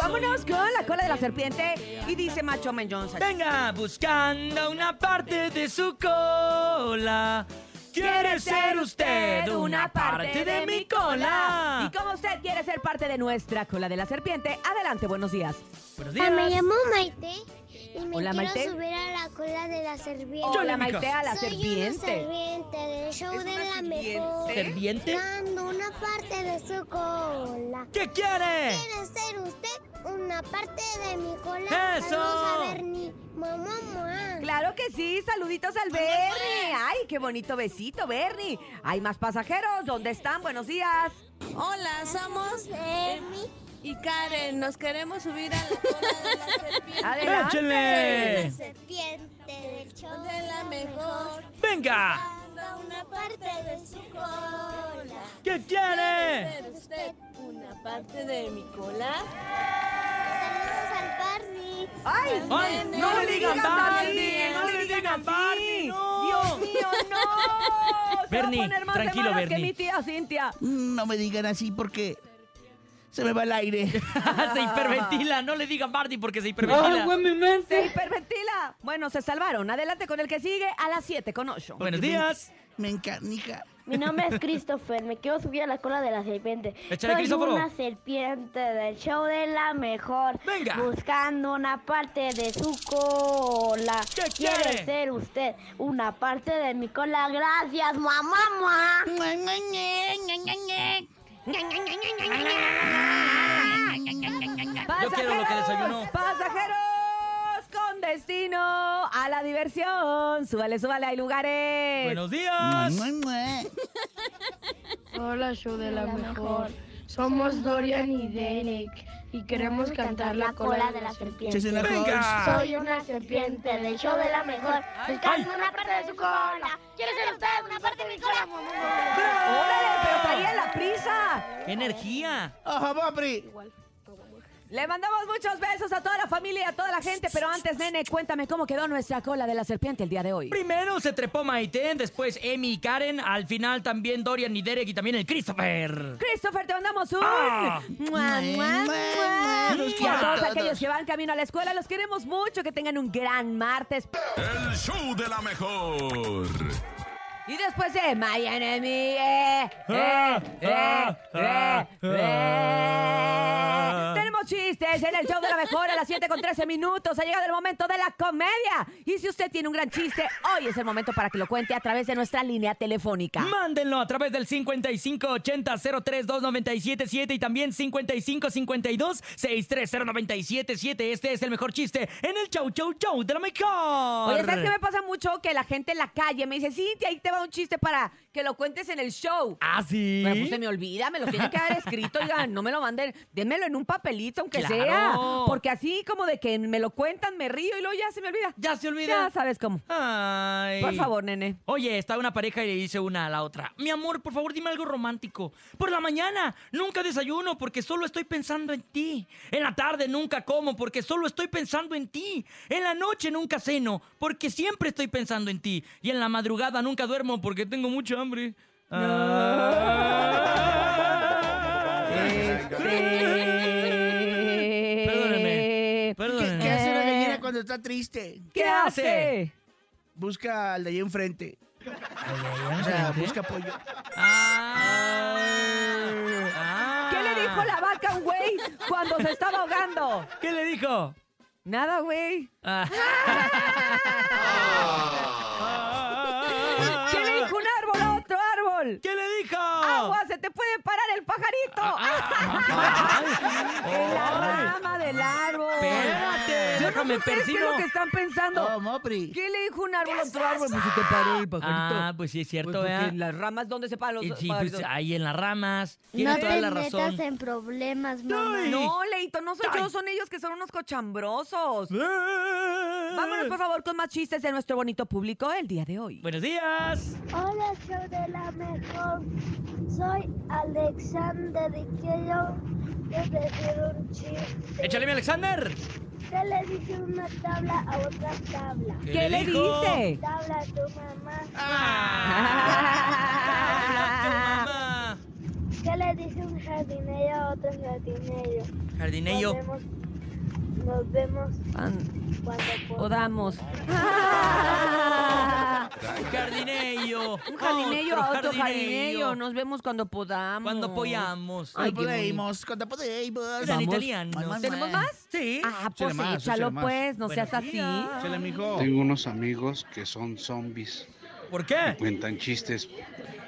Vámonos con la cola de la serpiente y dice Macho Man Johnson. Venga, buscando una parte de su cola. ¿Quiere ser usted una parte de mi cola? Y como usted quiere ser parte de nuestra cola de la serpiente, adelante, buenos días. Buenos Ah, me días. llamo Maite y me Hola, quiero Maite. subir a la cola de la serpiente. Hola. Maite, a la Soy serpiente. una serpiente del show ¿Es de la serpiente? mejor. ¿Serviente? Dando una parte de su cola. ¿Qué quiere? ¿Quiere ser usted una parte de mi cola? ¡Eso! Saludos a Bernie. Mamá, mamá. Claro que sí, saluditos al Bernie. Ay, qué bonito besito, Bernie. Hay más pasajeros, ¿dónde están? Buenos días. Hola, somos Bernie. Y Karen. Nos queremos subir a la cola de la serpiente. Adelante. ¡Échele! La serpiente del show De la mejor. ¡Venga! Una parte de su cola. ¿Qué quiere? ¿Ser usted una parte de mi cola? Saludos al Barney. ¡Ay! ¡Ay! No, ¡No le digan Barney! ¡No le digan Barney! no. ¡Dios mío, no! Se Bernie, va a poner más de tranquilo, malas que Bernie. mi tía Cintia. No me digan así porque se me va el aire. se hiperventila. No le digan Barney porque se hiperventila. Se hiperventila. Bueno, se salvaron. Adelante con el que sigue a las 7 con 8. Buenos días. Me encanica. Mi nombre es Christopher, me quiero subir a la cola de la serpiente. Échale, Soy una serpiente del show de la mejor. Venga. Buscando una parte de su cola. ¿Qué quiere? ser usted una parte de mi cola? Gracias, mamá. Yo quiero lo que desayunó. Pasajeros con destino a la diversión. Súbale, súbale, hay lugares. Buenos días. Hola, show de la mejor. Somos Dorian y Derek y queremos cantar la cola de la serpiente. Venga. Soy una serpiente del show de la mejor. Buscando una parte de su cola. ¿Quiere ser usted una parte de mi cola? ¡Órale! Pero traía la prisa. ¡Qué energía! Ojo, Popri. Le mandamos muchos besos a toda la familia y a toda la gente. Pero antes, nene, cuéntame cómo quedó nuestra cola de la serpiente el día de hoy. Primero se trepó Maite, después Emi y Karen, al final también Dorian y Derek y también el Christopher. Christopher, te mandamos un... Ah. ¡Mua, mua, mua! Y a todos. aquellos que van camino a la escuela, los queremos mucho. Que tengan un gran martes. El show de la mejor. Y después de My Enemy, eh, eh, eh, eh, eh. Tenemos chistes en el show de la mejor a las 7 con 13 minutos. Ha llegado el momento de la comedia. Y si usted tiene un gran chiste, hoy es el momento para que lo cuente a través de nuestra línea telefónica. Mándenlo a través del 5580-032977 y también 5552-630977. Este es el mejor chiste en el Chau Chau Chau de la mejor. Oye, ¿sabes qué me pasa mucho? Que la gente en la calle me dice, Cintia, ahí te va un chiste para que lo cuentes en el show. ¿Ah, sí? Pero pues se me olvida, me lo tienen que haber escrito, oigan, no me lo manden, dénmelo en un papelito, aunque Claro. sea. Porque así como de que me lo cuentan, me río y luego ya se me olvida. ¿Ya se olvida? Ya sabes cómo. Ay. Por favor, nene. Oye, está una pareja y le dice una a la otra, mi amor, por favor dime algo romántico. Por la mañana nunca desayuno porque solo estoy pensando en ti. En la tarde nunca como porque solo estoy pensando en ti. En la noche nunca ceno porque siempre estoy pensando en ti. Y en la madrugada nunca duermo porque tengo mucha hambre. Perdóname, Este... ¿Qué, perdóname. qué hace una gallina cuando está triste? ¿Qué hace? Busca al de ahí enfrente. O sea, busca apoyo. Ah. Ah. ¿Qué le dijo la vaca a un güey cuando se estaba ahogando? ¿Qué le dijo? Nada, güey. Ah. Árbol? ¿Qué le dijo? ¡Agua! ¡Se te puede parar el pajarito! en la rama del árbol. Espérate, Yo déjame no sé ustedes qué es persino. lo que están pensando. Oh, Mopri. ¿Qué le dijo un árbol a otro árbol? Pues se te paró el pajarito. Ah, pues sí es Pues cierto, porque ¿verdad? en las ramas, ¿dónde se paran los Eh, Sí, pajaritos? pues ahí en las ramas. Tiene No toda te la razón. metas en problemas, mamá. No, Leito, no soy yo, son ellos que son unos cochambrosos. Vámonos, por favor, con más chistes de nuestro bonito público el día de hoy. Buenos días. Hola, show de la mejor. Soy Alexander y quiero decir un chiste. Échale, mi Alexander. ¿Qué le dice una tabla a otra tabla? ¿Qué, le dijo? dice? Tabla a tu mamá. Ah, habla tu mamá. ¿Qué le dice un jardinero a otro jardinero? Vemos, nos vemos cuando Podamos. Jardinello. Un jardinello otro jardinello. Nos vemos cuando podamos. Cuando apoyamos. Ay, Cuando podemos, cuando podemos. Eran Vamos. italianos. ¿Tenemos más? Sí. Ah, pues échalo pues, no seas así. Tengo unos amigos que son zombies. ¿Por qué? Cuentan chistes.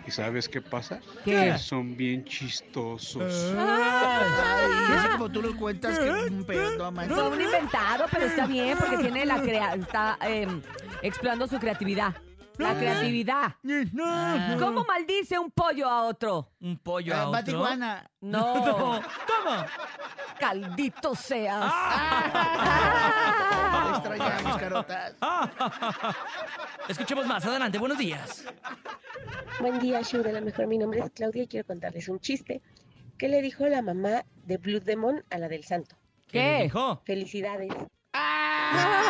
¿Y sabes qué pasa? ¿Qué? Son bien chistosos. Ay, así como tú lo cuentas, que un pedo. Fue un inventado, pero está bien porque tiene la crea está em, explorando su creatividad. La creatividad. Ah. ¿Cómo maldice un pollo a otro? Un pollo Ah, a otro. Tijuana. No, ¿Cómo? caldito seas. Te extrañamos, carotas. Escuchemos más. Adelante. Buenos días. Buen día, show de la mejor. Mi nombre es Claudia y quiero contarles un chiste. ¿Qué le dijo la mamá de Blue Demon a la del santo? ¿Qué? ¿Qué? le dijo? Felicidades. Ah,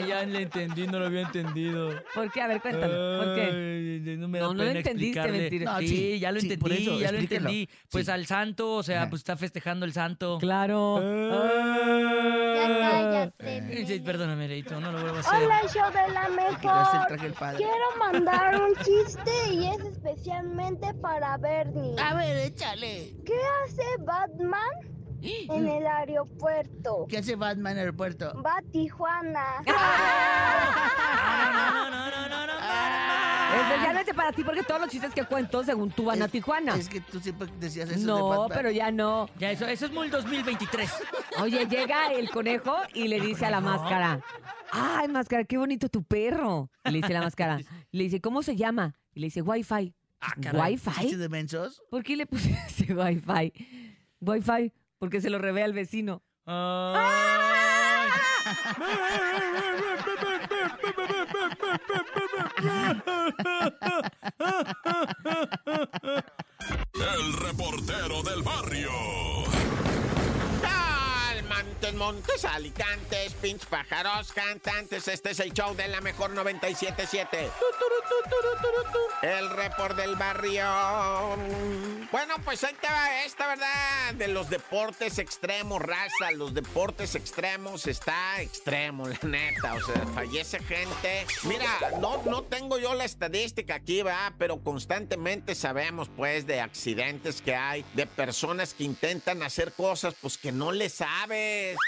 ya le entendí, no lo había entendido. ¿Por qué? A ver, cuéntame. ¿Por qué? Ay, no me da No, no lo entendiste, mentira. No, sí, sí, ya lo sí, por entendí, eso, ya lo entendí. Pues Sí. al santo, o sea, pues está festejando el santo. Claro. Ya cállate. Eh, Perdóname, Leito, no lo vuelvo a hacer. Hola, show de la mejor. Quiero mandar un chiste y es especialmente para Bernie. A ver, échale. ¿Qué hace Batman en el aeropuerto? ¿Qué hace Batman en el aeropuerto? Va a Tijuana. No, no, no, no, no, no, Especialmente para ti, porque todos los chistes que cuento, según tú, van a Tijuana. Es que tú siempre decías eso de No, Batman. pero ya no. Ya, eso, eso es muy 2023. Oye, llega el conejo y le dice a la máscara, ay, máscara, qué bonito tu perro. Y le dice la máscara, le dice, ¿cómo se llama? Y le dice, Wi-Fi. Ah, caray. ¿Chistes ¿Wi-Fi? de mensos? ¿Por qué le pusiste Wi-Fi? Wi-Fi, porque se lo revea al vecino. El reportero del barrio. Montes, montes, alicantes, pinch pájaros, cantantes. Este es el show de la mejor 97.7. El report del barrio. Bueno, pues ahí te va esta, ¿verdad? De los deportes extremos, raza. Los deportes extremos está extremo, la neta. O sea, fallece gente. Mira, no, no tengo yo la estadística aquí, va, pero constantemente sabemos, pues, de accidentes que hay, de personas que intentan hacer cosas, pues, que no le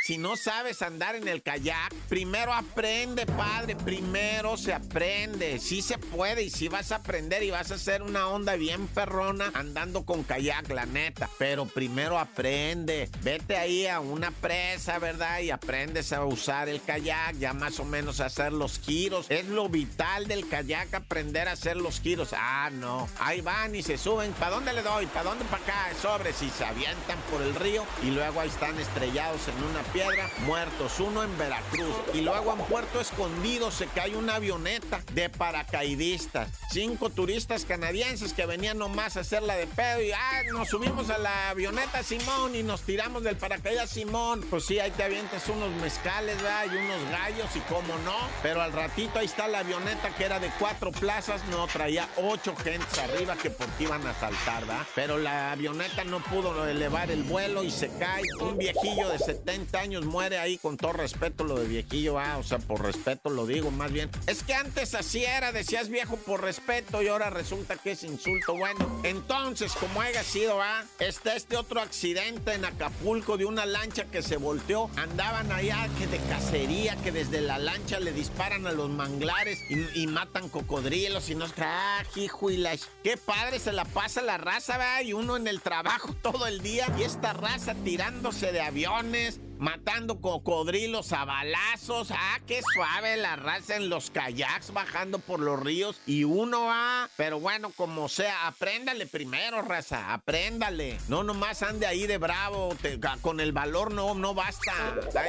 Si no sabes andar en el kayak, primero aprende, padre. Primero se aprende. Sí se puede y sí vas a aprender y vas a hacer una onda bien perrona andando con kayak, la neta. Pero primero aprende. Vete ahí a una presa, ¿verdad? Y aprendes a usar el kayak, ya más o menos a hacer los giros. Es lo vital del kayak, aprender a hacer los giros. Ah, no. Ahí van y se suben. ¿Para dónde le doy? ¿Para dónde? Para acá. Sobres y se avientan por el río y luego ahí están estrellados en una piedra, muertos. Uno en Veracruz. Y luego en Puerto Escondido se cae una avioneta de paracaidistas. Cinco turistas canadienses que venían nomás a hacerla de pedo y ah, nos subimos a la avioneta Simón y nos tiramos del paracaídas Simón. Pues sí, ahí te avientas unos mezcales, ¿verdad? Y unos gallos y cómo no. Pero al ratito ahí está la avioneta que era de cuatro plazas, no, traía ocho gentes arriba que por ti iban a saltar, ¿verdad? Pero la avioneta no pudo elevar el vuelo y se cae. Un viejillo de 70 años muere ahí con todo respeto lo de viejillo, ah, o sea, por respeto lo digo, más bien. Es que antes así era, decías viejo por respeto y ahora resulta que es insulto. Bueno, entonces, como haya sido, ah, está este otro accidente en Acapulco de una lancha que se volteó. Andaban allá que de cacería, que desde la lancha le disparan a los manglares y, matan cocodrilos y no ah, hijo y la... Qué padre se la pasa la raza, ¿verdad? Y uno en el trabajo todo el día y esta raza tirándose de aviones, bendiciones matando cocodrilos a balazos. Ah, qué suave la raza en los kayaks bajando por los ríos. Y uno va, pero bueno, como sea, apréndale primero, raza, apréndale. No nomás ande ahí de bravo, te- con el valor no, no basta.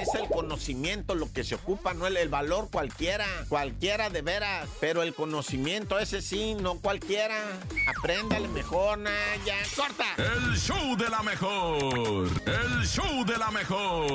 Es el conocimiento lo que se ocupa, no el, el valor cualquiera, cualquiera de veras. Pero el conocimiento ese sí, no cualquiera. Apréndale mejor, Naya. ¡Corta! El show de la mejor. El show de la mejor.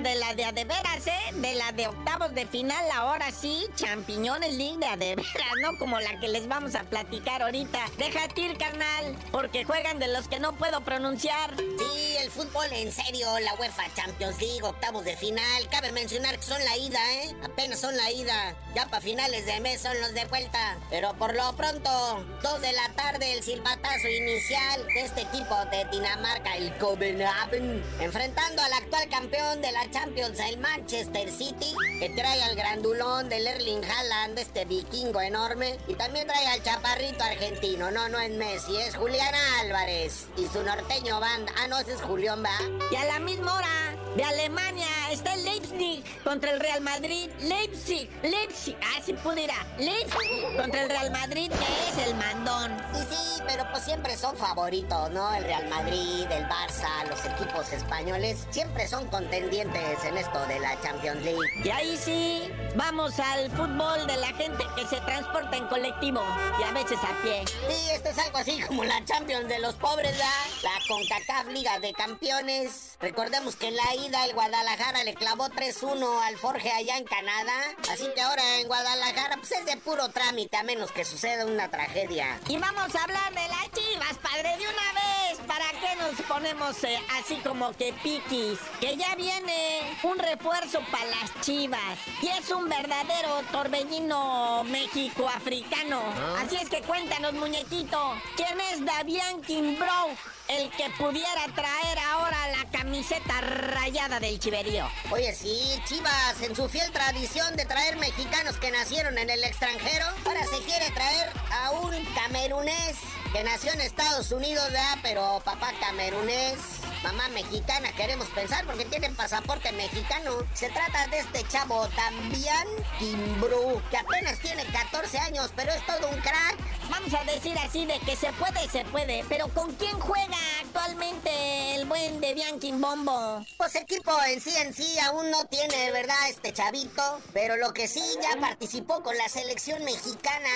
De la de a de veras, ¿eh? De la de octavos de final, ahora sí, Champiñones League de a de veras, ¿no? Como la que les vamos a platicar ahorita. Déjate ir, carnal, porque juegan de los que no puedo pronunciar. Sí, fútbol en serio, la UEFA Champions League, octavos de final. Cabe mencionar que son la ida, ¿eh? Apenas son la ida. Ya para finales de mes son los de vuelta. Pero por lo pronto, dos de la tarde, el silbatazo inicial de este equipo de Dinamarca, el Copenhagen, enfrentando al actual campeón de la Champions, el Manchester City, que trae al grandulón del Erling Haaland, este vikingo enorme, y también trae al chaparrito argentino. No, no es Messi, es Julián Álvarez y su norteño banda. Ah, no, ese es Julián, Y a la misma hora, de Alemania, está el Leipzig contra el Real Madrid. Leipzig, Leipzig, ah, sí pudiera. Leipzig contra el Real Madrid, que es el mandón. Y sí, pero pues siempre son favoritos, ¿no? El Real Madrid, el Barça, los equipos españoles, siempre son contendientes en esto de la Champions League. Y ahí sí, vamos al fútbol de la gente que se transporta en colectivo y a veces a pie. Sí, esto es algo así como la Champions de los pobres, ¿verdad? La CONCACAF Liga de Campeones. Recordemos que en la ida el Guadalajara le clavó 3-1 al Forge allá en Canadá. Así que ahora en Guadalajara pues es de puro trámite a menos que suceda una tragedia. Y vamos a hablar de las chivas, padre, de una vez. ¿Para qué nos ponemos eh, así como que piquis? Que ya viene un refuerzo para las chivas. Y es un verdadero torbellino México-africano. Así es que cuéntanos, muñequito. ¿Quién es Davian Kimbrough? El que pudiera traer ahora la camiseta rayada del chiverío. Oye, sí, Chivas, en su fiel tradición de traer mexicanos que nacieron en el extranjero, ahora se quiere traer a un camerunés que nació en Estados Unidos, ¿verdad? Pero papá camerunés, mamá mexicana, queremos pensar porque tienen pasaporte mexicano. Se trata de este chavo También Kimbru, que apenas tiene 14 años, pero es todo un crack. Vamos a decir así de que se puede, se puede, pero ¿con quién juega actualmente el buen de Bombo? Pues equipo en sí en sí aún no tiene, ¿verdad? Este chavito, pero lo que sí ya participó con la selección mexicana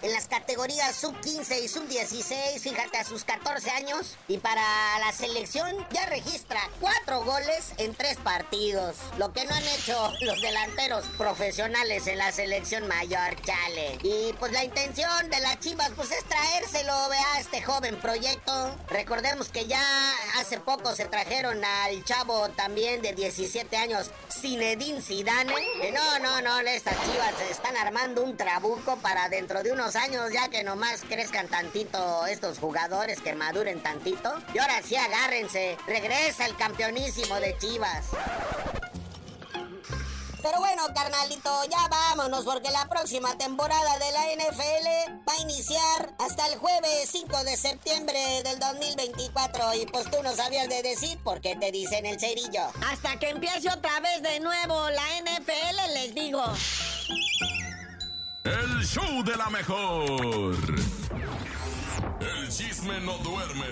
en las categorías sub-15 y sub-16, fíjate, a sus 14 años. Y para la selección ya registra cuatro goles en tres partidos, lo que no han hecho los delanteros profesionales en la selección mayor, chale. Y pues la intención de las Chivas pues es traérselo, vea, este joven proyecto. Recordemos que ya hace poco se trajeron al chavo también de 17 años, Zinedine Zidane. Que no, no, no, estas Chivas están armando un trabuco para dentro de unos años ya que nomás crezcan tantito estos jugadores, que maduren tantito. Y ahora sí agárrense, regresa el campeonísimo de Chivas. Pero bueno, carnalito, ya vámonos porque la próxima temporada de la NFL va a iniciar hasta el jueves 5 de septiembre del 2024 y pues tú no sabías de decir por qué te dicen el cerillo. Hasta que empiece otra vez de nuevo la NFL les digo. El show de la mejor. El chisme no duerme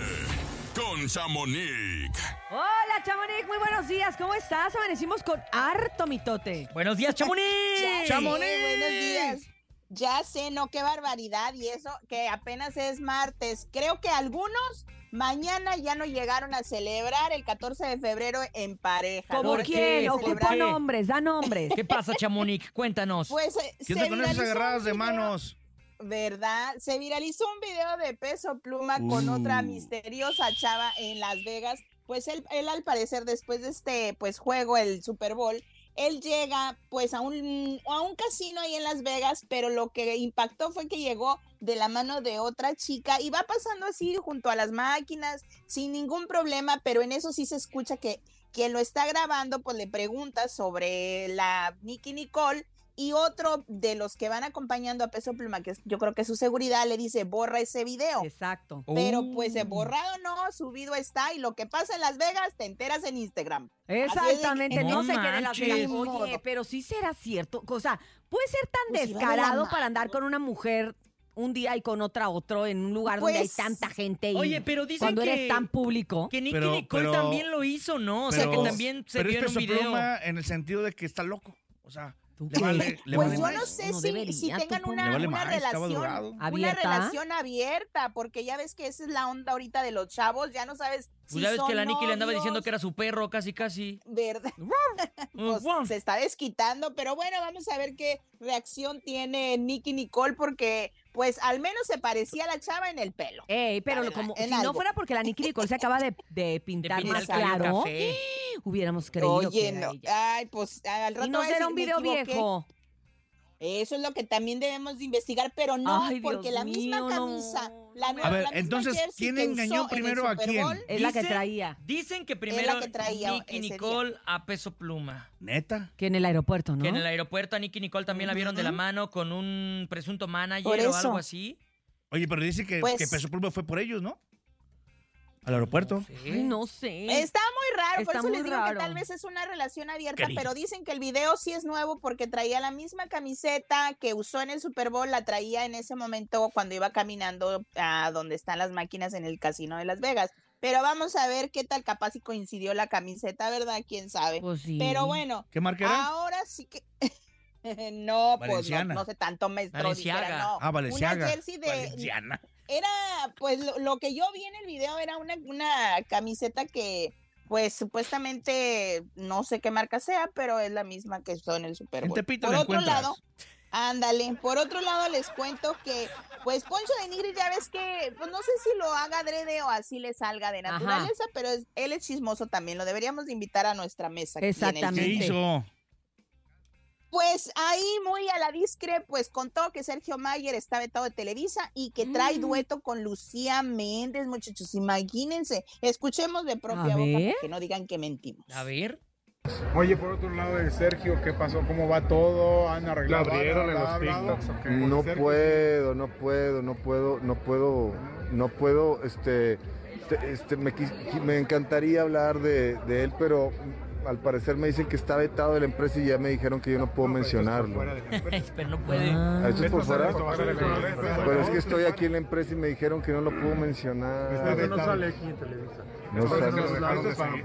con Chamonix. Hola, Chamonix, muy buenos días. ¿Cómo estás? Amanecimos con harto mitote. Buenos días, Chamonix. Chamonix. buenos días. Ya sé, no, qué barbaridad. Y eso que apenas es martes. Creo que algunos mañana ya no llegaron a celebrar el 14 de febrero en pareja. ¿Cómo ¿Por quién? Ocupa nombres, da nombres. ¿Qué pasa, Chamonix? Cuéntanos. Pues eh, ¿Qué se te con esas agarradas de video- manos? ¿Verdad? Se viralizó un video de peso pluma con otra Uh. misteriosa chava en Las Vegas. Pues él, él al parecer después de este pues juego, el Super Bowl, él llega pues a un, a un casino ahí en Las Vegas, pero lo que impactó fue que llegó de la mano de otra chica y va pasando así junto a las máquinas sin ningún problema, pero en eso sí se escucha que quien lo está grabando pues le pregunta sobre la Nicky Nicole y otro de los que van acompañando a Peso Pluma, que es- yo creo que es su seguridad, le dice, borra ese video. Exacto. Pero Oh. pues borrado no, subido está, y lo que pasa en Las Vegas te enteras en Instagram. Que- Exactamente, no, No se quede en las. Vegas. Oye, pero sí será cierto. O sea, puede ser tan Pues, descarado para andar con una mujer un día y con otra otro en un lugar donde hay Pues, tanta gente y Oye, pero dicen cuando que- eres tan público. Que Nicky Pero- Nicole pero- también lo hizo, ¿no? O sea, que también se pero vio es en un video. Pluma en el sentido de que está loco. O sea, Le vale, le Pues vale yo no sé si, debería, si tengan una, vale una relación, una ¿Abierta? relación abierta, porque ya ves que esa es la onda ahorita de los chavos, ya no sabes Pues si ya ves que la Nikki le andaba diciendo que era su perro, casi, casi. ¿Verdad? Pues, se está desquitando, pero bueno, vamos a ver qué reacción tiene Nicky Nicole, porque pues al menos se parecía a la chava en el pelo. Ey, pero verdad, como si no fuera porque la Nicky Nicole se acaba de, de pintar pintar más claro, hubiéramos creído que Oye, era no. ella. Ay, pues al rato Y no será un "Me video equivoqué". viejo. Eso es lo que también debemos de investigar, pero no, Ay, porque Dios la misma mío, no. camisa, la nueva, A ver, la misma entonces, jersey ¿quién que engañó usó en el primero a Super quién? Bowl, Es la que Dicen- traía. Dicen que primero que traía Nicky ese día. Nicole a peso pluma. ¿Neta? Que en el aeropuerto, ¿no? Que en el aeropuerto a Nicky Nicole también la vieron de la mano con un presunto manager Por o eso. algo así. Oye, pero dice que, Pues- que Peso Pluma fue por ellos, ¿no? Al aeropuerto. Ay, no sé. Está muy raro, Está por eso les digo raro. que tal vez es una relación abierta, Querido. pero dicen que el video sí es nuevo porque traía la misma camiseta que usó en el Super Bowl, la traía en ese momento cuando iba caminando a donde están las máquinas en el casino de Las Vegas. Pero vamos a ver qué tal capaz y coincidió la camiseta, ¿verdad? ¿Quién sabe? Pues sí. Pero bueno, ¿Qué marca era? ahora sí que... no, pues no, no sé tanto maestro Valenciaga. dijera, no. Ah, Valenciaga. Una jersey de, Valenciana. Era, pues lo, lo que yo vi en el video era una, una camiseta que, pues supuestamente, no sé qué marca sea, pero es la misma que usó en el Super Bowl. Por la otro encuentras. lado, ándale, por otro lado les cuento que, pues Poncho de Nigri ya ves que, pues no sé si lo haga adrede o así le salga de Ajá. naturaleza, pero es- él es chismoso también, lo deberíamos de invitar a nuestra mesa. aquí en el ¿Qué Exactamente. hizo? Pues ahí muy a la discre, pues contó que Sergio Mayer está vetado de Televisa y que trae Mm. dueto con Lucía Méndez, muchachos, imagínense. Escuchemos de propia A boca ver. para que no digan que mentimos. A ver. Oye, por otro lado, de Sergio, ¿qué pasó? ¿Cómo va todo? ¿Han arreglado? ¿La abrieron los. TikToks o qué? Con No Sergio, puedo, no puedo, no puedo, no puedo, no puedo, este, este, este, me, quis- me encantaría hablar de, de él, pero al parecer me dicen que está vetado de la empresa y ya me dijeron que yo no puedo No, es mencionarlo. Pero no puede. Ah. ¿Ah, ¿Esto es por fuera? esto va a salir en la empresa. Pero es que estoy aquí en la empresa y me dijeron que no lo puedo mencionar. No sale aquí en Televisa. No sale.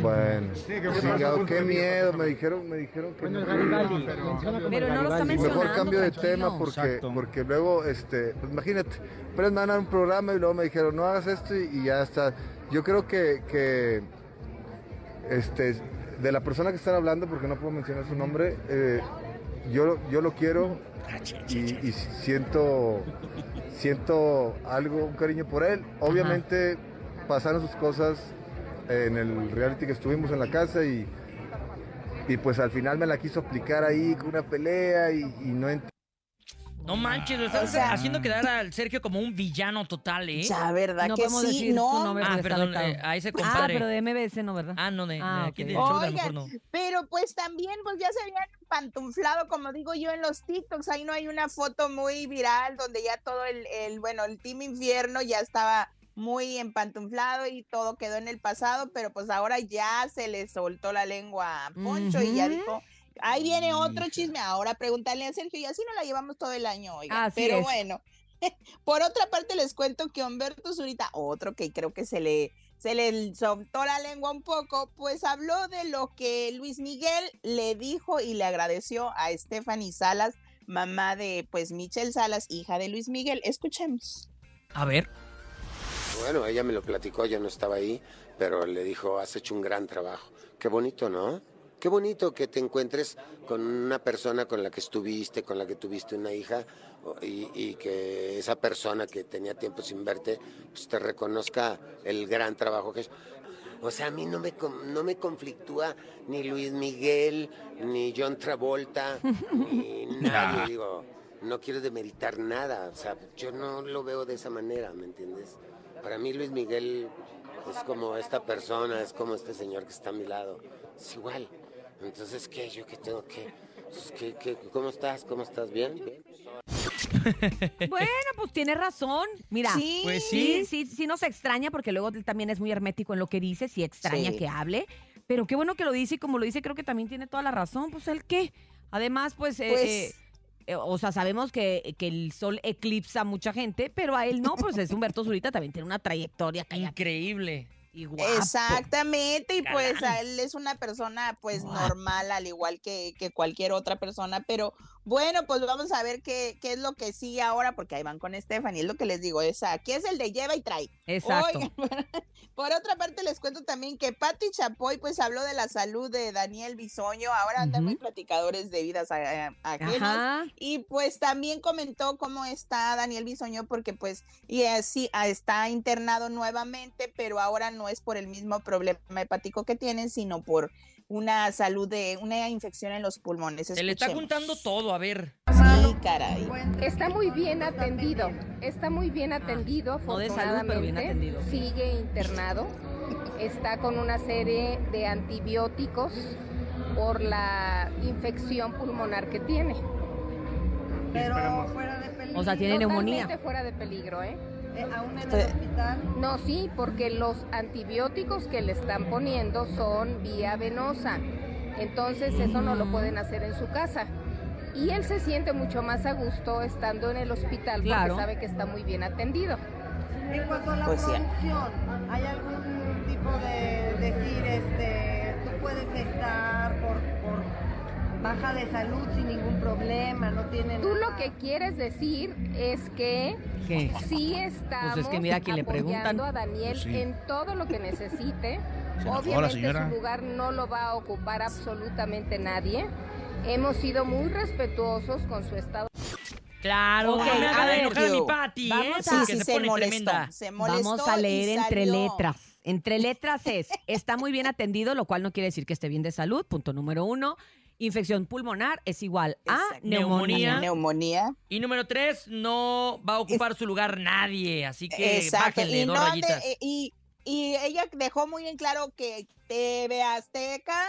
Bueno, Sí, que chingado, qué miedo, me dijeron, me dijeron que no. Pero no lo está Y mejor cambio de tema porque, porque luego, este, pues imagínate, pero me van a dar un programa y luego me dijeron, no hagas esto y, y ya está. Yo creo que, que, este, de la persona que están hablando, porque no puedo mencionar su nombre, eh, yo, yo lo quiero y, y siento, siento algo, un cariño por él. Obviamente pasaron sus cosas en el reality que estuvimos en la casa y, y pues al final me la quiso aplicar ahí con una pelea y, y no ent- No manches, lo estás O sea- haciendo quedar al Sergio como un villano total, ¿eh? Ya, ¿verdad No que podemos sí? decir su No, nombre Ah, perdón, eh, a ese Ah, compadre. pero de MBS no, ¿verdad? Ah, no, de, Ah, de aquí a lo mejor no. pero pues también pues ya se habían pantuflado, como digo yo, en los TikToks. Ahí no hay una foto muy viral donde ya todo el, el bueno, el Team Infierno ya estaba muy empantuflado y todo quedó en el pasado, pero pues ahora ya se le soltó la lengua a Poncho y ya dijo, ahí viene otro chisme, ahora pregúntale a Sergio y así no la llevamos todo el año, oigan. Así pero es. bueno, por otra parte les cuento que Humberto Zurita, otro que creo que se le se le soltó la lengua un poco, pues habló de lo que Luis Miguel le dijo y le agradeció a Stephanie Salas, mamá de pues Michelle Salas, hija de Luis Miguel. Escuchemos. A ver. Bueno, ella me lo platicó, yo no estaba ahí, pero le dijo, has hecho un gran trabajo. Qué bonito, ¿no? Qué bonito que te encuentres con una persona con la que estuviste, con la que tuviste una hija, y, y que esa persona que tenía tiempo sin verte, pues te reconozca el gran trabajo que es. O sea, a mí no me, no me conflictúa ni Luis Miguel, ni John Travolta, ni nadie, digo, no quiero demeritar nada, o sea, yo no lo veo de esa manera, ¿me entiendes? Para mí Luis Miguel es como esta persona, es como este señor que está a mi lado, es igual. Entonces, ¿qué? ¿Yo qué tengo que...? Pues, ¿qué, qué, ¿Cómo estás? ¿Cómo estás? ¿Bien? ¿Bien? Bueno, pues tiene razón. Mira, Sí. Pues sí, sí. sí, sí nos extraña porque luego él también es muy hermético en lo que dice, sí extraña Sí. que hable, pero qué bueno que lo dice y como lo dice creo que también tiene toda la razón, pues el qué. Además, pues, eh, Pues- eh, eh, o sea, sabemos que, que el sol eclipsa a mucha gente, pero a él no, pues es Humberto Zurita, también tiene una trayectoria. cállate. Increíble. Y guapo. Exactamente, y pues a él es una persona pues normal, al igual que, que cualquier otra persona, pero bueno, pues vamos a ver qué, qué es lo que sigue ahora, porque ahí van con Stephanie, es lo que les digo, es aquí es el de lleva y trae. Exacto. Por otra parte les cuento también que Patti Chapoy pues habló de la salud de Daniel Bisoño, ahora andan muy platicadores de vidas ajenas, y pues también comentó cómo está Daniel Bisoño porque pues y así ah, está internado nuevamente, pero ahora no es por el mismo problema hepático que tiene, sino por una salud de una infección en los pulmones. Se le está juntando todo, a ver. Sí, caray. Está muy bien atendido, está muy bien atendido, No de salud, pero bien afortunadamente. atendido. Sigue internado, está con una serie de antibióticos por la infección pulmonar que tiene. Pero fuera de peligro. O sea, tiene neumonía. Totalmente fuera de peligro, ¿eh? Eh, aún en el hospital. No, sí, porque los antibióticos que le están poniendo son vía venosa. Entonces eso no lo pueden hacer en su casa. Y él se siente mucho más a gusto estando en el hospital porque Claro. sabe que está muy bien atendido. En cuanto a la Pues sí. producción, ¿hay algún tipo de decir, baja de salud sin ningún problema, no tiene Tú nada? lo que quieres decir es que ¿Qué? sí estamos Pues es que mira, a quien le preguntan. apoyando a Daniel Pues sí. en todo lo que necesite. Obviamente su lugar no lo va a ocupar absolutamente nadie. Hemos sido muy respetuosos con su estado. Claro, Ok, que me a haga ver, enojar a mi. Pati, ¿eh? Vamos Sí, sí, se se pone molestó, tremenda. se molestó Vamos a leer entre letras. Entre letras es, está muy bien atendido, lo cual no quiere decir que esté bien de salud, punto número uno. Infección pulmonar es igual a Exacto. neumonía. Neumonía. Y número tres, no va a ocupar su lugar nadie, así que Exacto. bájenle Y, dos no te- rayitas. y, y ella dejó muy en claro que TV Azteca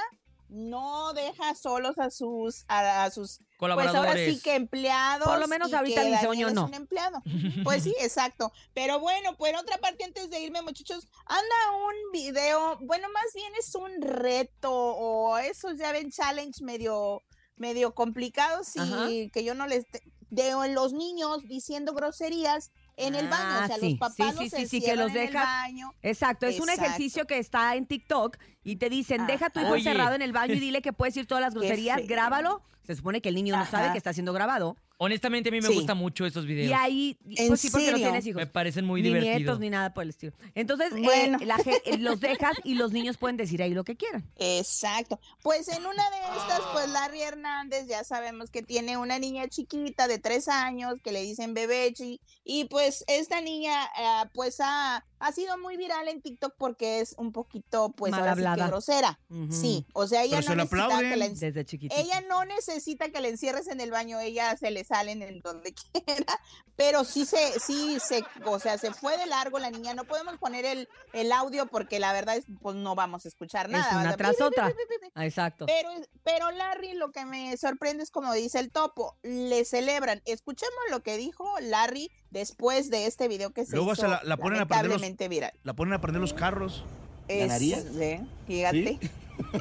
no deja solos a sus a, a sus pues ahora sí que empleados. Por lo menos ahorita Bisoño es no. un empleado. Pues sí, exacto. Pero bueno, por otra parte, antes de irme, muchachos, anda un video, bueno, más bien es un reto o esos ya ven challenge medio, medio complicados Ajá. y que yo no les de los niños diciendo groserías en el baño, o sea, Ah, sí, los papás sí, los sí, que los en el baño. Exacto, es un ejercicio que está en TikTok y te dicen, deja a tu hijo Oye. encerrado en el baño y dile que puedes ir todas las groserías, grábalo. Se supone que el niño no sabe que está siendo grabado. Honestamente, a mí me Sí. gustan mucho esos videos. Y ahí, ¿En pues sí, porque no serio? tienes hijos. Me parecen muy ni divertidos. nietos ni nada por el estilo. Entonces, eh, la eh, los dejas y los niños pueden decir ahí lo que quieran. Exacto. Pues en una de estas, pues Larry Hernández, ya sabemos que tiene una niña chiquita de tres años que le dicen Bebechi. Y pues esta niña, eh, pues ha, ha sido muy viral en TikTok porque es un poquito, pues Mal ahora sí que hablada. grosera. Sí, o sea, ella Pero no necesita que la Desde ella no necesita que le encierres en el baño, ella se le sale en donde quiera, pero sí se, sí se, o sea, se fue de largo la niña, no podemos poner el, el audio porque la verdad es, pues no vamos a escuchar nada. es o una sea, tras otra. Exacto. Pero, pero Larry, lo que me sorprende es como dice el topo, le celebran. Escuchemos lo que dijo Larry después de este video que se Luego hizo se la, la ponen a los, viral. la ponen a prender los carros. Es- ¿Ganarías? sí, fíjate.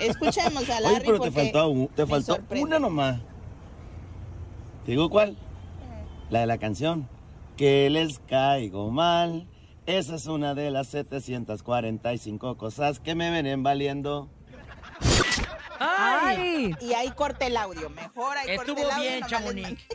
Escuchemos a Larry Oye, pero te faltó, un- te me faltó sorprende. una nomás. ¿Te digo cuál? La de la canción. Que les caigo mal. Esa es una de las 745 cosas que me vienen valiendo. ¡Ay! Y ahí corte el audio, mejor ahí corte Estuvo el audio. bien, Chamonix.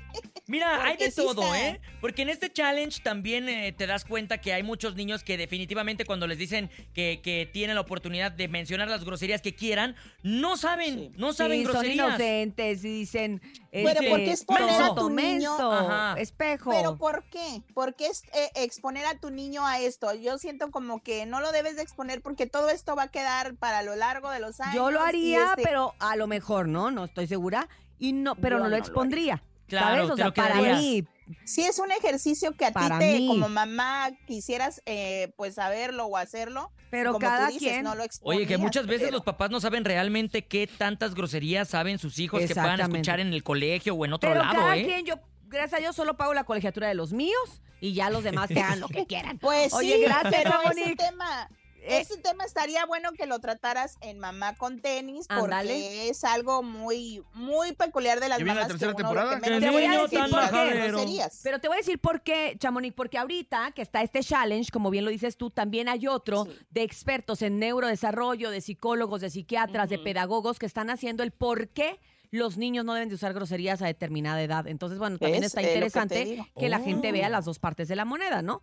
Mira, hay de sí todo, está. ¿eh? Porque en este challenge también eh, te das cuenta que hay muchos niños que definitivamente cuando les dicen que, que tienen la oportunidad de mencionar las groserías que quieran, no saben, no saben Sí, son groserías. inocentes y dicen. Pero este, ¿por qué exponer a menso, tu niño? menso, Ajá. espejo. Pero ¿por qué? ¿Por qué es- eh, exponer a tu niño a esto? Yo siento como que no lo debes de exponer porque todo esto va a quedar para lo largo de los años. Yo lo haría, este- pero a lo mejor, ¿no? No estoy segura. Y no, pero Yo no lo no lo expondría. Claro, ¿Sabes? O te sea, lo para quedarías. mí. Si es un ejercicio que a Para ti te, mí. como mamá quisieras eh, pues saberlo o hacerlo, Pero como cada tú dices, quien. no lo Oye, que muchas veces pero- los papás no saben realmente qué tantas groserías saben sus hijos que puedan escuchar en el colegio o en otro Pero lado, cada ¿eh? quien, yo, gracias a Dios, solo pago la colegiatura de los míos y ya los demás que hagan lo que quieran. Pues Oye, sí, gracias, pero ese tema, ese tema estaría bueno que lo trataras en Mamá con tenis porque es algo muy muy peculiar de las ¿Ya viene la mamás tercera que temporada? que Te voy a decir por qué. groserías. Pero te voy a decir por qué, Chamonix, porque ahorita que está este challenge, como bien lo dices tú, también hay otro de expertos en neurodesarrollo, de psicólogos, de psiquiatras, de pedagogos que están haciendo el por qué los niños no deben de usar groserías a determinada edad. Entonces, bueno, también está que interesante que, la gente Oh. vea las dos partes de la moneda, ¿no?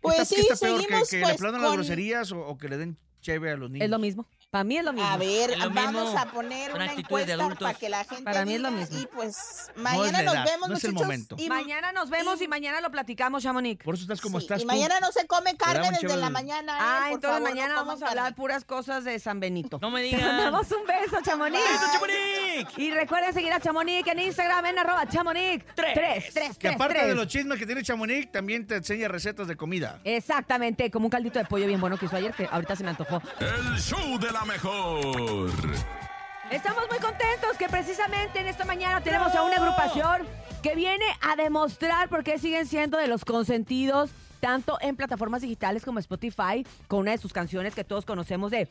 Pues ¿Está, sí, está peor, que, seguimos, que le pues, aplaudan las con- groserías o, o que le den cheve a los niños? Es lo mismo. Para mí es lo mismo. A ver, lo vamos mismo. a poner una encuesta adultos. para que la gente Para mí es lo mismo. Y pues mañana nos edad, vemos, no es el muchachos. momento. Y, Mañana nos vemos y mañana lo platicamos, Chamonix. Por eso estás como sí, estás y tú. mañana no se come carne desde chévere- la mañana. ¿eh? Ah, entonces favor, mañana vamos a hablar carne. puras cosas de San Benito. No me Te digan. mandamos un beso, Chamonix. ¡Beso, Chamonix! Y recuerden seguir a Chamonix en Instagram en arroba Chamonix. Tres. Tres, tres, Que aparte tres. de los chismes que tiene Chamonix, también te enseña recetas de comida. Exactamente, como un caldito de pollo bien bueno que hizo ayer, que ahorita se me antojó. El show de la mejor. Estamos muy contentos que precisamente en esta mañana tenemos a una agrupación que viene a demostrar por qué siguen siendo de los consentidos tanto en plataformas digitales como Spotify, con una de sus canciones que todos conocemos de...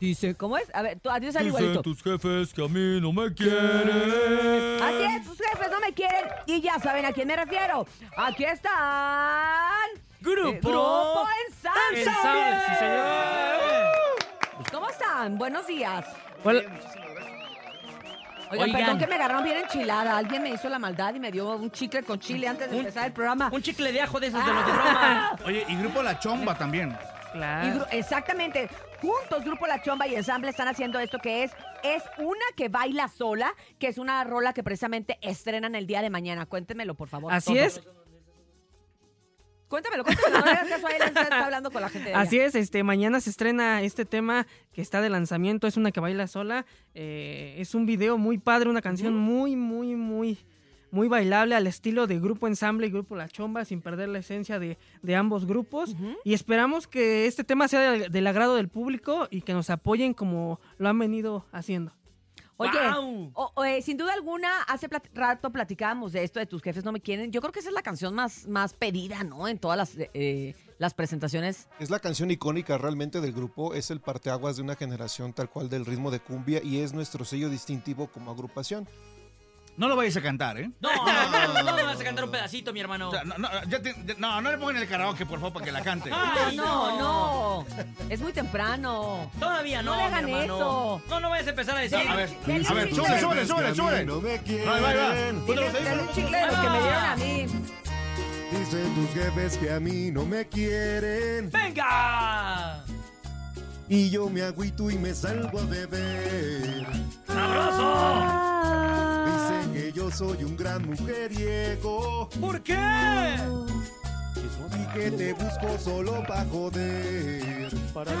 Dice, ¿cómo es? A ver, tú, a ti te sale igualito. tus jefes que a mí no me quieren. Así es, tus jefes no me quieren y ya saben a quién me refiero. Aquí están... Grupo. Eh, Grupo Ensamble. Ensamble, sí, señor. Buenos días. Hola. Oigan, Oigan. perdón que me agarraron bien enchilada. Alguien me hizo la maldad y me dio un chicle con chile antes de Un- empezar el programa. Un chicle de ajo de esos de los de broma. Oye, y Grupo La Chomba también. Y Claro. gru- exactamente. Juntos, Grupo La Chomba y Ensamble están haciendo esto que es, es una que baila sola, que es una rola que precisamente estrenan el día de mañana. Cuéntenmelo, por favor. Así es, Cuéntamelo, cuéntamelo. No le hagas caso a él, él está hablando con la gente de así es, este, mañana se estrena este tema que está de lanzamiento, es una que baila sola, eh, es un video muy padre, una canción muy, muy, muy, muy bailable al estilo de Grupo Ensamble y Grupo La Chomba, sin perder la esencia de, de ambos grupos, y esperamos que este tema sea del, del agrado del público y que nos apoyen como lo han venido haciendo. Oye, ¡Guau! o- o, eh, sin duda alguna, hace plat- rato platicábamos de esto de tus jefes no me quieren. Yo creo que esa es la canción más, más pedida, ¿no? En todas las, eh, las presentaciones. Es la canción icónica realmente del grupo, es el parteaguas de una generación tal cual del ritmo de cumbia y es nuestro sello distintivo como agrupación. No lo vayas a cantar, ¿eh? No, no, no, no me vas a cantar un pedacito, mi hermano. O sea, no, no, ya te- no, no le pongan el karaoke, por favor, para que la cante. Ay, no, no. Es muy temprano. Todavía no, No le hagan mi hermano. eso. No, no vayas a empezar a decir. a ver, a ver, súbele, súbele, súbele, súbele. No me Ahí va, ahí va. quieren. Dale un chicle de los que me dieron a mí. Dicen tus jefes que a mí no me quieren. ¡Venga! Y yo me agüito y me salgo a beber. ¡Sabroso! Yo soy un gran mujeriego. ¿Por qué? Y que te busco solo pa' joder. ¿Para qué?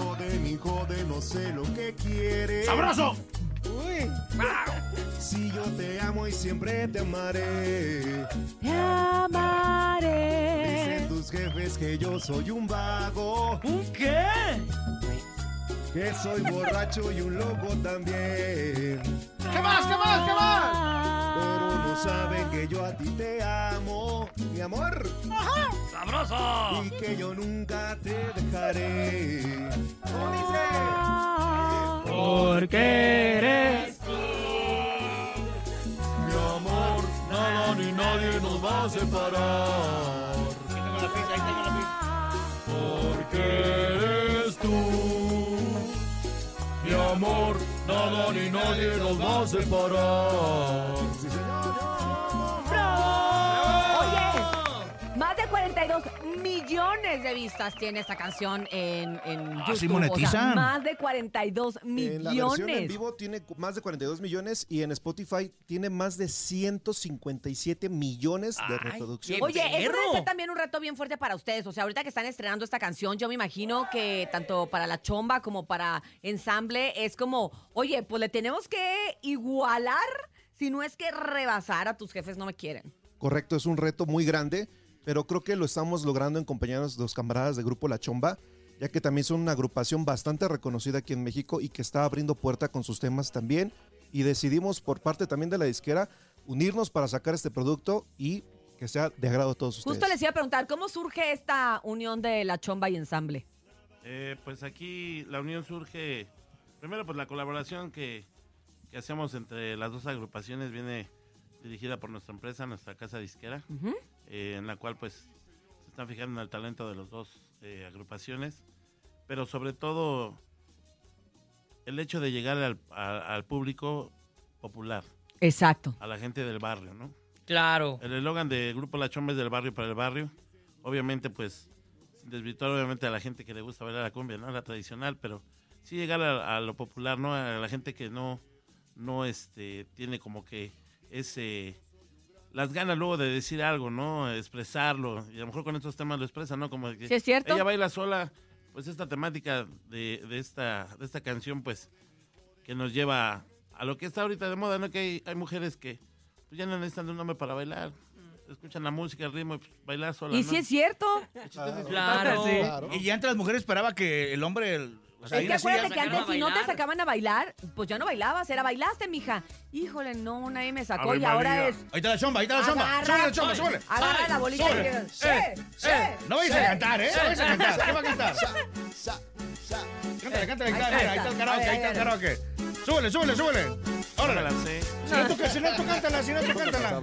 Joder, ni joder, no sé lo que quieres. ¡Sabroso! Uy. Si yo te amo y siempre te amaré. Te amaré. Dicen tus jefes que yo soy un vago. ¿Un qué? Que soy borracho y un loco también. ¿Qué más, qué más, qué más? Pero no saben que yo a ti te amo, mi amor. ¡Sabroso! Y que yo nunca te dejaré. ¿Cómo dice? Porque eres Mi amor, nada ni nadie nos va a separar. Ahí tengo la pizza, ahí tengo la pizza. Porque eres tú. Mi amor, nada ni nadie nos va a separar. De 42 millones de vistas tiene esta canción en, en Ah, YouTube. ¿sí O sea, monetizan? más de 42 En la versión en millones. vivo tiene más de 42 millones y en Spotify tiene más de 157 millones de Ay, reproducciones. Oye, eso debe ser también un reto bien fuerte para ustedes. O sea, ahorita que están estrenando esta canción, yo me imagino que tanto para la chomba como para ensamble es como, oye, pues le tenemos que igualar, si no es que rebasar a tus jefes no me quieren. Correcto, es un reto muy grande, pero creo que lo estamos logrando en compañeros de los camaradas de Grupo La Chomba, ya que también son una agrupación bastante reconocida aquí en México y que está abriendo puerta con sus temas también. Y decidimos por parte también de la disquera unirnos para sacar este producto y que sea de agrado a todos ustedes. Justo les iba a preguntar, ¿cómo surge esta unión de la chomba y ensamble? Eh, pues aquí la unión surge, primero pues la colaboración que, que hacemos entre las dos agrupaciones viene dirigida por nuestra empresa, nuestra casa disquera, eh, en la cual pues se están fijando en el talento de las dos eh, agrupaciones, pero sobre todo el hecho de llegar al, a- al público popular. Exacto. A la gente del barrio, ¿no? Claro. El eslogan de Grupo La Chomba es del barrio para el barrio. Obviamente, pues, sin desvirtuar obviamente a la gente que le gusta bailar la cumbia, ¿no? La tradicional, pero sí llegar a, a lo popular, ¿no? A la gente que no, no, este, tiene como que ese, las ganas luego de decir algo, ¿no? Expresarlo. Y a lo mejor con estos temas lo expresan, ¿no? Como que Sí, es cierto. ella baila sola, pues esta temática de, de esta, de esta canción, pues, que nos lleva a lo que está ahorita de moda, ¿no? Que hay, hay mujeres que pues, ya no necesitan de un hombre para bailar. Escuchan la música, el ritmo y pues, bailar sola. Y ¿no? sí es cierto. Claro. Sí. Y ya antes las mujeres esperaba que el hombre... o sea, Es que acuérdate que antes si no te sacaban a bailar, pues ya no bailabas, era bailaste, mija. Híjole, no, nadie me sacó y ahora es... Ahí está la chomba, ahí está la chomba. Agarra, Súbele la chomba, súbele. Agarra la bolita súbele. que- Eh, Sí, eh, sí, No vayas sí, a cantar, ¿eh? No vayas a cantar. ¿Qué va a cantar? Cántale, cántale, Ahí cántale. está, Ahí está el karaoke, ahí está el karaoke. Súbele, súbele, súbele. Órale. Si no tú, si no tú cántala, si no tú cántala.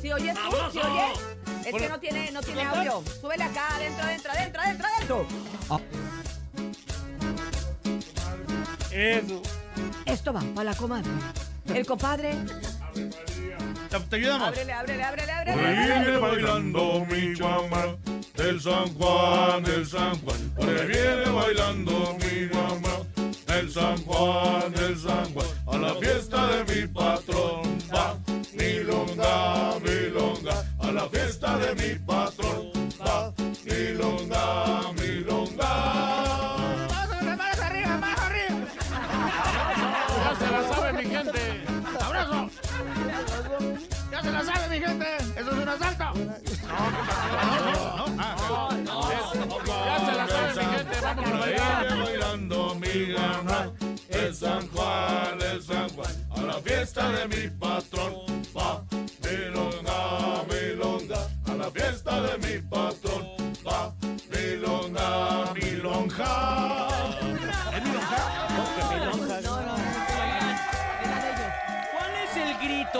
Si oyes tú, si oyes, es que no tiene, no tiene audio. Súbele acá, adentro, adentro, adentro, adentro, adentro. Eso. Esto va para la comadre. El compadre. Te, te ayudamos. Ábrele, ábrele, ábrele, ábrele. Por ahí ábrele. viene bailando mi mamá del San Juan, del San Juan. Por ahí viene bailando mi mamá del San Juan, del San Juan. A la fiesta de mi patrón va milonga, milonga. A la fiesta de mi patrón va milonga, milonga. ¡Ya se la sabe, mi gente! ¡Eso es un asalto! No, no, no. no. Ya se la sabe mi gente. Vamos a bailar. bailando mi mamá el San Juan, el San Juan. A la fiesta de mi patrón va milonga, milonga. A la fiesta de mi patrón va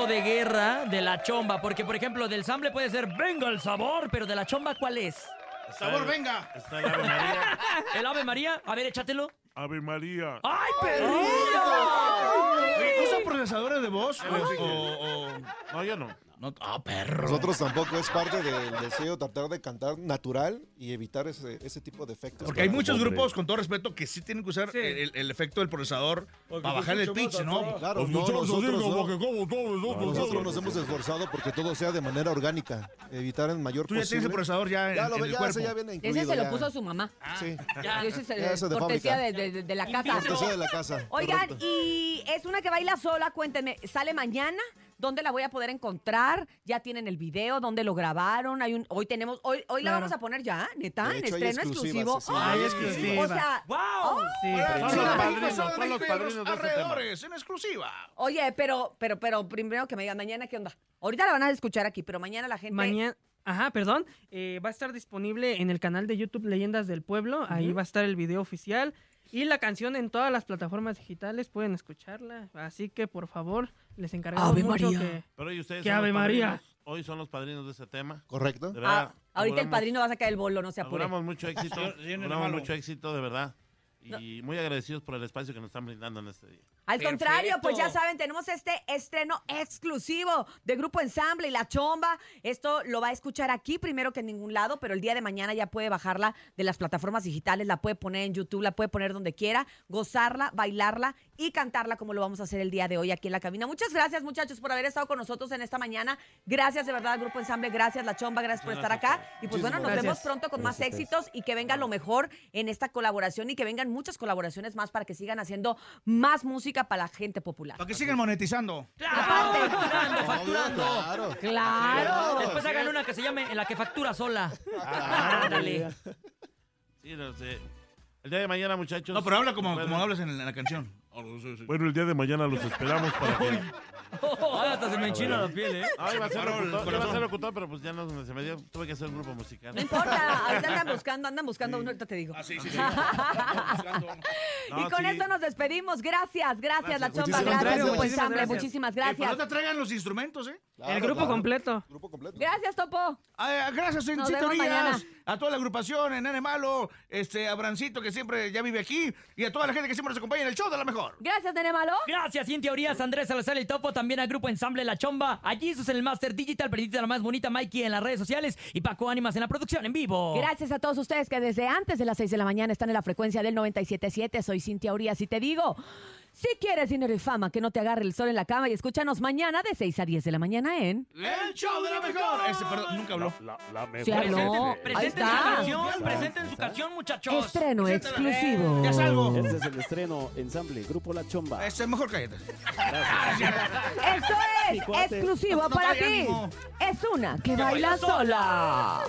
de guerra de la chomba? Porque, por ejemplo, del sample puede ser venga el sabor, pero de la chomba, ¿cuál es? Sabor, venga. Está el Ave María. ¿El Ave María? A ver, échatelo. Ave María. ¡Ay, Oye, ¿Usan procesadores de voz? O, o- o- No, yo no. no? Ah, perro. Nosotros tampoco es parte del deseo tratar de cantar natural y evitar ese, ese tipo de efectos. Porque hay muchos grupos, con todo respeto, que sí tienen que usar el, el efecto del procesador para bajar el pitch, ¿no? Claro, no, nosotros, no. Nosotros nos hemos esforzado porque todo sea de manera orgánica, evitar el mayor Tú ya tienes el procesador ya en- ya lo en el ya, cuerpo. ese ya viene incluido. Ese se lo ya. puso su mamá. Sí. Ya. Ese es, Ya, ese de cortesía de, de- de la casa. Cortesía de la casa. Oigan, correcto. y es una que baila sola, cuéntenme, ¿sale mañana? ¿Dónde la voy a poder encontrar? ¿Ya tienen el video? ¿Dónde lo grabaron? Hay un, hoy tenemos, hoy, hoy la Claro. vamos a poner ya, neta, De en hecho, hay estreno exclusivas, exclusivo. sí, sí. ¡Ay! Hay exclusiva. O sea, ¡Wow! Sí. Son Sí. los Sí. padrinos, son los padrinos de este tema. alrededores, en exclusiva. oye, pero, pero, pero primero que me digan mañana qué onda. Ahorita la van a escuchar aquí, pero mañana la gente. Mañana, ajá, perdón, eh, va a estar disponible en el canal de YouTube Leyendas del Pueblo. Ahí va a estar el video oficial y la canción en todas las plataformas digitales. Pueden escucharla. Así que por favor, les encargamos Ave mucho María. que. Pero ustedes ¡Qué son los Ave María! padrinos. Hoy son los padrinos de ese tema. Correcto. De Ah, verdad. ahorita el padrino va a sacar el bolo, no se apure. Auguramos mucho éxito. Mucho éxito, de verdad. Y muy agradecidos por el espacio que nos están brindando en este día. Al Perfecto. contrario, pues ya saben, tenemos este estreno exclusivo de Grupo Ensamble y La Chomba. Esto lo va a escuchar aquí primero que en ningún lado, pero el día de mañana ya puede bajarla de las plataformas digitales, la puede poner en YouTube, la puede poner donde quiera, gozarla, bailarla y cantarla como lo vamos a hacer el día de hoy aquí en la cabina. Muchas gracias, muchachos, por haber estado con nosotros en esta mañana. Gracias de verdad al Grupo Ensamble, gracias La Chomba, gracias por estar acá. Y pues bueno, nos vemos pronto con más éxitos y que venga lo mejor en esta colaboración y que vengan muchas colaboraciones más para que sigan haciendo más música para la gente popular. Para que sigan monetizando. ¡Claro! Facturando, facturando. Claro. Claro. Después hagan una que se llame En la que factura sola. Ándale. Sí, no sé. El día de mañana, muchachos. No, pero habla como, como hablas en la, en la canción. Bueno, el día de mañana los esperamos para que Ay, hasta se me enchina la piel, ¿eh? Ah, iba a ser locutor, iba a corazón. ser locutor, pero pues ya no se me dio. Tuve que hacer un grupo musical. No importa, ahorita andan buscando, andan buscando uno, ahorita te digo. Ah, sí, sí, sí. y No, con sí. esto nos despedimos. Gracias, gracias, La Chomba, Muchísimas gracias, gracias. Grupo Muchísimas Ensamble, gracias. muchísimas Eh, gracias. no te traigan los instrumentos, ¿eh? el grupo completo. Grupo completo. Gracias, Topo. Ah, gracias, en Nos vemos mañana. A toda la agrupación, en Nene Malo, este, a Brancito, que siempre ya vive aquí, y a toda la gente que siempre nos acompaña en el show de la mejor. Gracias, Nene Malo. Gracias, Cintia Urias, Andrés Salazar el Topo, también al grupo Ensamble La Chomba, a Jesus en el Master Digital, Perdita la más bonita, Mikey en las redes sociales y Paco Ánimas en la producción en vivo. Gracias a todos ustedes que desde antes de las 6 de la mañana están en la frecuencia del 97.7. Soy Cintia Urias y te digo, si quieres dinero y fama, que no te agarre el sol en la cama y escúchanos mañana de 6 a 10 de la mañana en... El show de la mejor. Este, perdón, nunca habló. Sí habló. Presenten, Ahí presenten su está. canción, presenten su canción, muchachos. Estreno Preséntala. exclusivo. Ya salgo. Este es el estreno ensamble Grupo La Chomba. Este, mejor cállate. Esto es exclusivo No para trae ti. ánimo. Es una que baila sola.